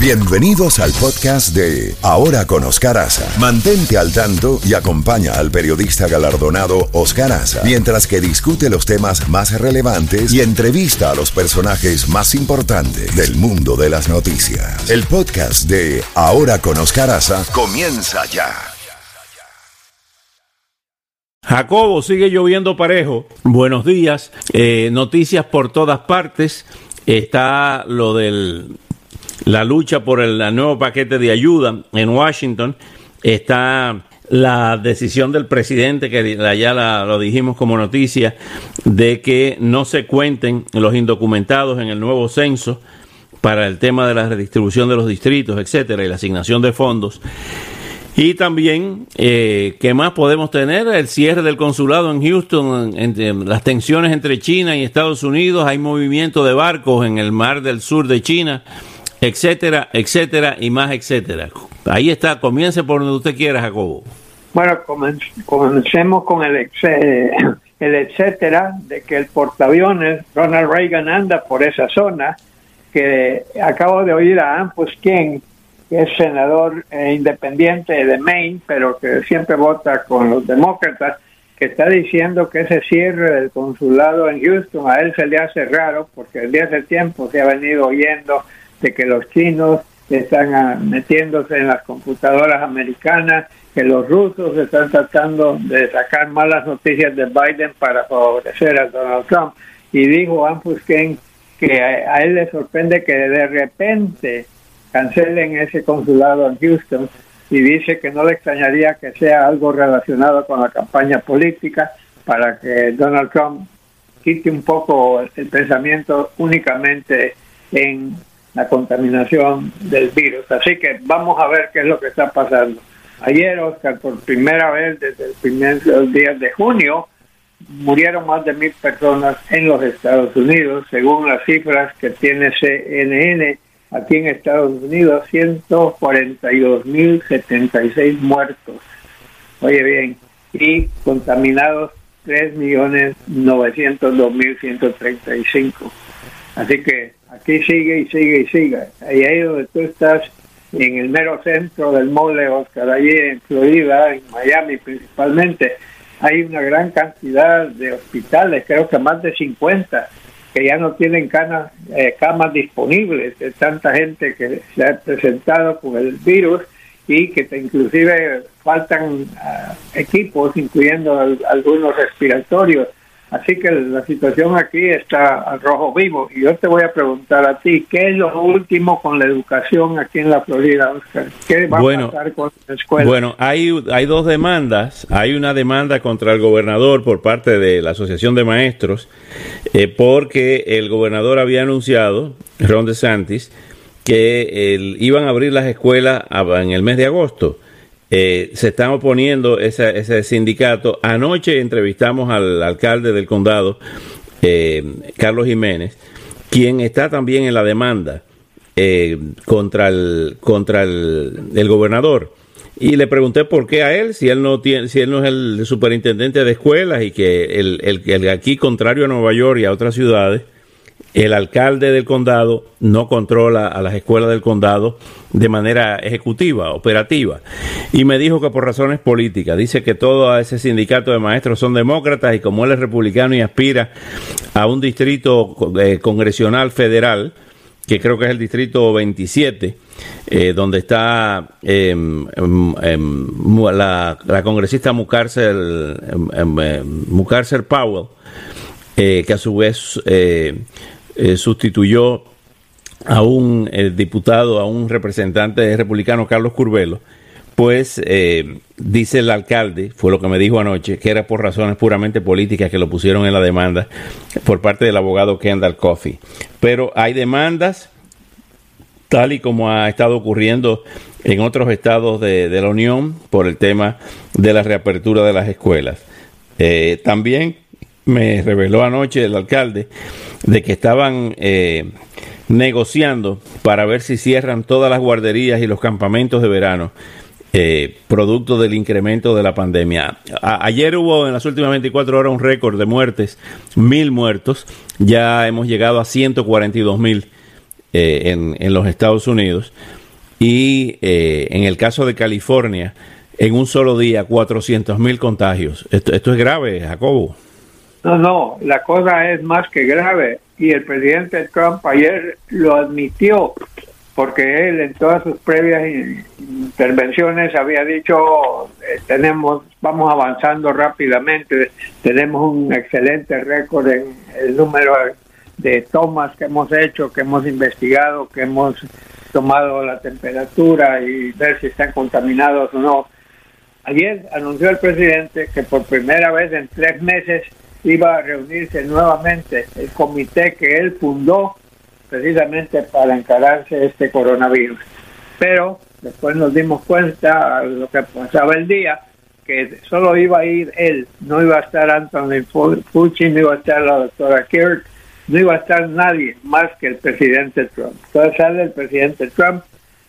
Bienvenidos al podcast de Ahora con Oscar Aza. Mantente al tanto y acompaña al periodista galardonado Oscar Aza mientras que discute los temas más relevantes y entrevista a los personajes más importantes del mundo de las noticias. El podcast de Ahora con Oscar Aza comienza ya. Jacobo, sigue lloviendo parejo. Buenos días. Eh, noticias por todas partes. Está lo del la lucha por el, nuevo paquete de ayuda en Washington. Está la decisión del presidente, que ya lo dijimos como noticia, de que no se cuenten los indocumentados en el nuevo censo para el tema de la redistribución de los distritos, etcétera, y la asignación de fondos. Y también, eh, ¿qué más podemos tener? El cierre del consulado en Houston, las tensiones entre China y Estados Unidos, hay movimiento de barcos en el mar del sur de China etcétera, etcétera y más etcétera. Ahí está, comience por donde usted quiera, Jacobo. Bueno, comencemos con el, el etcétera de que el portaaviones Ronald Reagan anda por esa zona, que acabo de oír a Ampus King, que es senador eh, independiente de Maine, pero que siempre vota con los demócratas, que está diciendo que ese cierre del consulado en Houston a él se le hace raro, porque desde hace tiempo se ha venido oyendo de que los chinos están ah, metiéndose en las computadoras americanas, que los rusos están tratando de sacar malas noticias de Biden para favorecer a Donald Trump. Y dijo Ken que a, él le sorprende que de repente cancelen ese consulado en Houston y dice que no le extrañaría que sea algo relacionado con la campaña política para que Donald Trump quite un poco el pensamiento únicamente en la contaminación del virus. Así que vamos a ver qué es lo que está pasando. Ayer, Oscar, por primera vez desde el primer días de junio, murieron más de mil personas en los Estados Unidos, según las cifras que tiene CNN. Aquí en Estados Unidos, 142.076 muertos. Oye bien, y contaminados 3.902.135. Así que aquí sigue y sigue y sigue. Ahí es donde tú estás, en el mero centro del mole, Oscar, allí en Florida, en Miami principalmente, hay una gran cantidad de hospitales, creo que más de 50, que ya no tienen camas, eh, camas disponibles de tanta gente que se ha presentado con el virus y que inclusive faltan ah, equipos, incluyendo algunos respiratorios. Así que la situación aquí está al rojo vivo. Y yo te voy a preguntar a ti, ¿qué es lo último con la educación aquí en la Florida, Oscar? ¿Qué va a pasar con la escuela? Bueno, hay, hay dos demandas. Hay una demanda contra el gobernador por parte de la Asociación de Maestros, eh, porque el gobernador había anunciado, Ron DeSantis, que iban a abrir las escuelas en el mes de agosto eh, se están oponiendo ese, ese sindicato. Anoche entrevistamos al alcalde del condado, eh, Carlos Jiménez, quien está también en la demanda eh, contra el contra el, gobernador y le pregunté por qué a él si él no tiene si él no es el superintendente de escuelas y que el, el aquí contrario a Nueva York y a otras ciudades el alcalde del condado no controla a las escuelas del condado de manera ejecutiva, operativa. Y me dijo que por razones políticas, dice que todo ese sindicato de maestros son demócratas y como él es republicano y aspira a un distrito eh, congresional federal, que creo que es el distrito 27, eh, donde está em, em, em, la, congresista Mucarcer, Powell, eh, que a su vez eh, sustituyó a un eh, diputado, a un representante republicano, Carlos Curbelo, pues eh, dice el alcalde, fue lo que me dijo anoche, que era por razones puramente políticas que lo pusieron en la demanda por parte del abogado Kendall Coffey. Pero hay demandas, tal y como ha estado ocurriendo en otros estados de, la Unión por el tema de la reapertura de las escuelas. también me reveló anoche el alcalde de que estaban eh, negociando para ver si cierran todas las guarderías y los campamentos de verano. Eh, producto del incremento de la pandemia. ayer hubo en las últimas 24 horas un récord de muertes, mil muertos, ya hemos llegado a 142 mil en, en, los Estados Unidos. Y en el caso de California, en un solo día, 400 mil contagios. Esto, esto es grave, Jacobo. No, no, la cosa es más que grave y el presidente Trump ayer lo admitió porque él en todas sus previas intervenciones había dicho eh, tenemos vamos avanzando rápidamente tenemos un excelente récord en el número de tomas que hemos hecho que hemos investigado que hemos tomado la temperatura y ver si están contaminados o no. Ayer anunció el presidente que por primera vez en tres meses iba a reunirse nuevamente el comité que él fundó precisamente para encararse este coronavirus. Pero después nos dimos cuenta lo que pasaba el día, que solo iba a ir él, no iba a estar Anthony Fauci, no iba a estar la doctora Kirk, no iba a estar nadie más que el presidente Trump. Entonces sale el presidente Trump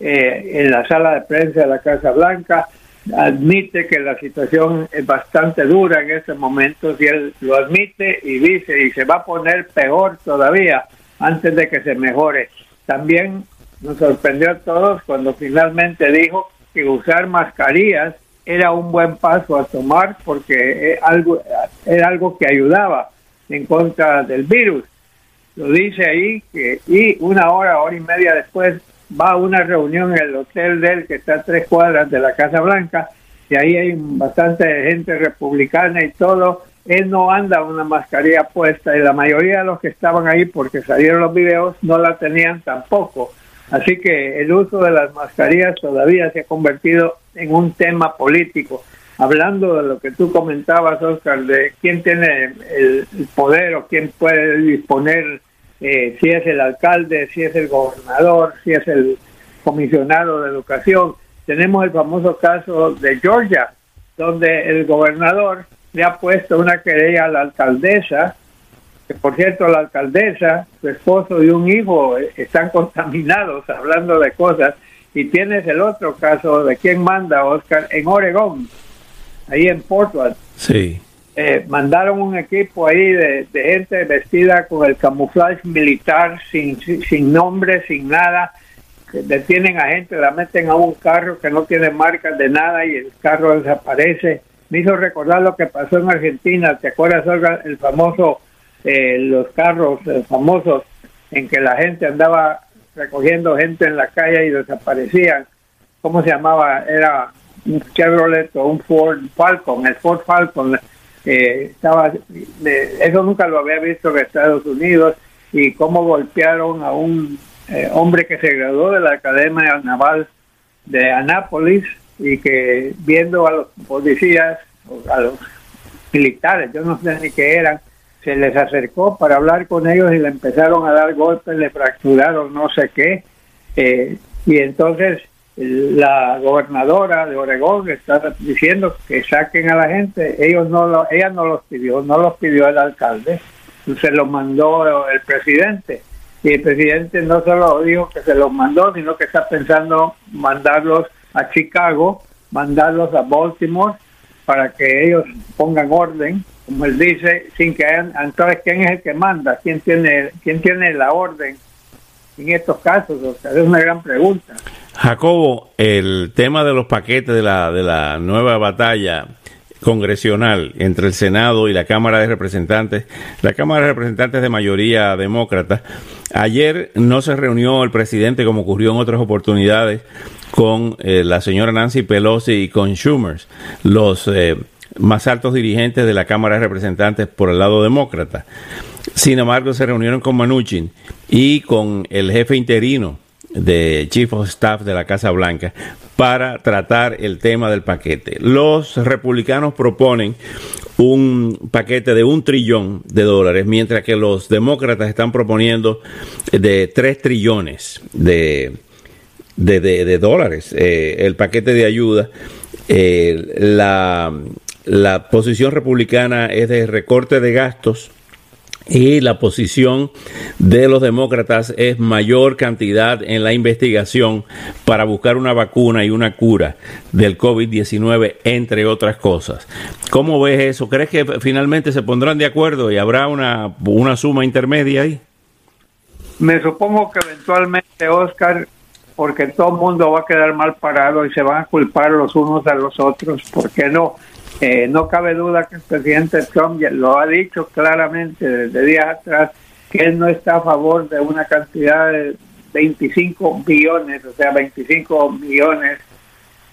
eh, en la sala de prensa de la Casa Blanca, admite que la situación es bastante dura en este momento, y él lo admite y dice, y se va a poner peor todavía antes de que se mejore. También nos sorprendió a todos cuando finalmente dijo que usar mascarillas era un buen paso a tomar porque algo, era algo que ayudaba en contra del virus. Lo dice ahí que, y una hora, hora y media después va a una reunión en el hotel de él que está a tres cuadras de la Casa Blanca y ahí hay bastante gente republicana y todo él no anda una mascarilla puesta y la mayoría de los que estaban ahí porque salieron los videos no la tenían tampoco. Así que el uso de las mascarillas todavía se ha convertido en un tema político. Hablando de lo que tú comentabas, Oscar, de quién tiene el, poder o quién puede disponer, eh, si es el alcalde, si es el gobernador, si es el comisionado de educación. Tenemos el famoso caso de Georgia, donde el gobernador le ha puesto una querella a la alcaldesa, que por cierto la alcaldesa, su esposo y un hijo están contaminados hablando de cosas, y tienes el otro caso de quién manda, Oscar, en Oregón, ahí en Portland. Sí. Eh, mandaron un equipo ahí de, gente vestida con el camuflaje militar, sin, sin nombre, sin nada, detienen a gente, la meten a un carro que no tiene marcas de nada y el carro desaparece me hizo recordar lo que pasó en Argentina. ¿Te acuerdas, el famoso, eh, los carros eh, famosos en que la gente andaba recogiendo gente en la calle y desaparecían? ¿Cómo se llamaba? Era un Chevrolet o un Ford Falcon, el Ford Falcon. Eh, estaba, eso nunca lo había visto en Estados Unidos y cómo golpearon a un hombre que se graduó de la Academia Naval de Anápolis y que viendo a los policías, a los militares, yo no sé ni qué eran, se les acercó para hablar con ellos y le empezaron a dar golpes, le fracturaron no sé qué, eh, y entonces la gobernadora de Oregón está diciendo que saquen a la gente, ellos no lo, ella no los pidió, no los pidió el alcalde, se los mandó el presidente. Y el presidente no solo dijo que se los mandó, sino que está pensando mandarlos a Chicago, mandarlos a Baltimore para que ellos pongan orden, como él dice, sin que hayan, entonces quién es el que manda, quién tiene, quién tiene la orden en estos casos, o sea, es una gran pregunta. Jacobo, el tema de los paquetes de la, de la nueva batalla congresional entre el Senado y la Cámara de Representantes, la Cámara de Representantes de mayoría demócrata. Ayer no se reunió el presidente como ocurrió en otras oportunidades con eh, la señora Nancy Pelosi y con Schumer, los eh, más altos dirigentes de la Cámara de Representantes por el lado demócrata. Sin embargo, se reunieron con Manuchin y con el jefe interino de Chief of Staff de la Casa Blanca para tratar el tema del paquete. Los republicanos proponen un paquete de un trillón de dólares, mientras que los demócratas están proponiendo de tres trillones de, de, dólares eh, el paquete de ayuda. Eh, la, la posición republicana es de recorte de gastos y la posición de los demócratas es mayor cantidad en la investigación para buscar una vacuna y una cura del COVID-19, entre otras cosas. ¿Cómo ves eso? ¿Crees que finalmente se pondrán de acuerdo y habrá una, una suma intermedia ahí? me supongo que eventualmente, Oscar, porque todo el mundo va a quedar mal parado y se van a culpar los unos a los otros, ¿por qué no? Eh, no cabe duda que el presidente Trump lo ha dicho claramente desde días atrás que él no está a favor de una cantidad de 25 billones, o sea, 25 millones,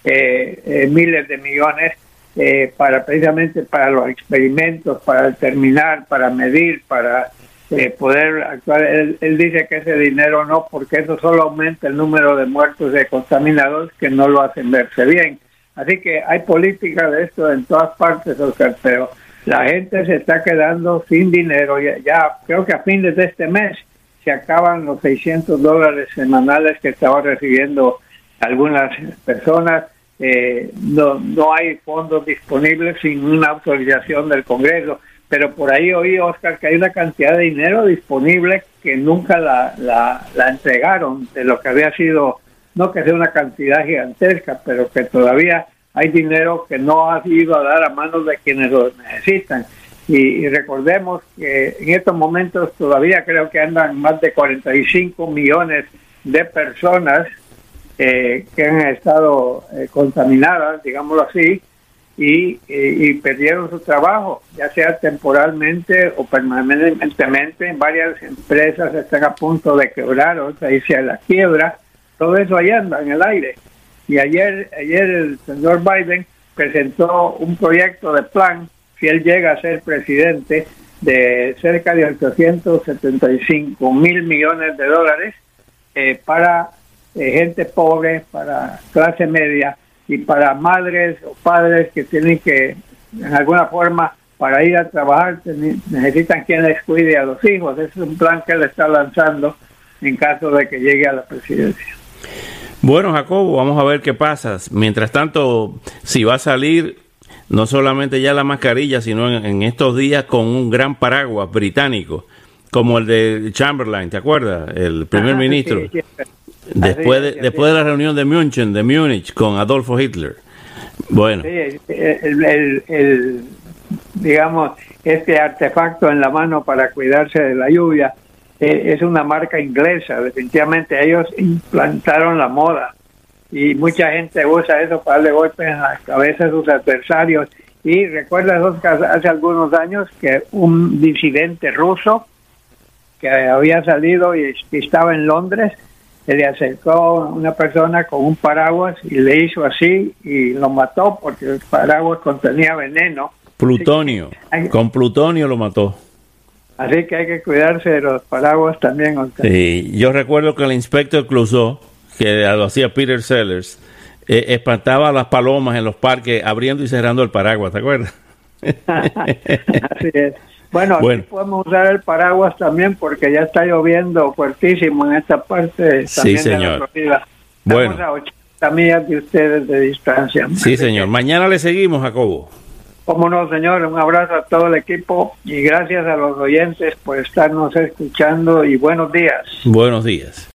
eh, eh, miles de millones eh, para precisamente para los experimentos, para determinar, para medir, para eh, poder actuar. Él, dice que ese dinero no, porque eso solo aumenta el número de muertos de contaminados que no lo hacen verse bien. Así que hay política de esto en todas partes, Oscar, pero la gente se está quedando sin dinero. Ya, ya creo que a fines de este mes se acaban los 600 dólares semanales que estaban recibiendo algunas personas eh, no, no hay fondos disponibles sin una autorización del Congreso, pero por ahí oí, Oscar, que hay una cantidad de dinero disponible que nunca la, la, entregaron de lo que había sido, no que sea una cantidad gigantesca, pero que todavía hay dinero que no ha ido a dar a manos de quienes lo necesitan. Y, recordemos que en estos momentos todavía creo que andan más de 45 millones de personas eh, que han estado eh, contaminadas, digámoslo así, y, perdieron su trabajo, ya sea temporalmente o permanentemente. Varias empresas están a punto de quebrar, o sea, la quiebra. Todo eso ahí anda en el aire. Y ayer, ayer el señor Biden presentó un proyecto de plan, si él llega a ser presidente, de cerca de 875 mil millones de dólares eh, para gente pobre, para clase media y para madres o padres que tienen que, en alguna forma, para ir a trabajar, necesitan quien les cuide a los hijos. Ese es un plan que él está lanzando en caso de que llegue a la presidencia. Bueno, Jacobo, vamos a ver qué pasa. Mientras tanto, si va a salir no solamente ya la mascarilla, sino en, estos días con un gran paraguas británico, como el de Chamberlain, ¿te acuerdas? El primer ministro. Después de, después de la reunión de München, de Múnich, con Adolfo Hitler. Bueno. el, digamos, este artefacto en la mano para cuidarse de la lluvia eh, es una marca inglesa. Definitivamente ellos implantaron la moda y mucha gente usa eso para darle golpes en la cabeza a sus adversarios. Y recuerda hace algunos años que un disidente ruso que había salido y estaba en Londres se le acercó una persona con un paraguas y le hizo así y lo mató porque el paraguas contenía veneno. Plutonio, con plutonio lo mató. Así que hay que cuidarse de los paraguas también. Sí, yo recuerdo que el inspector Clouseau, que lo hacía Peter Sellers, eh, espantaba a las palomas en los parques abriendo y cerrando el paraguas, ¿te acuerdas? así es. Bueno, podemos usar el paraguas también porque ya está lloviendo fuertísimo en esta parte sí, señor. de la Bueno. a 80 millas de ustedes de distancia. Sí, señor. Mañana le seguimos, Jacobo. Cómo no, señor. Un abrazo a todo el equipo y gracias a los oyentes por estarnos escuchando y buenos días. Buenos días.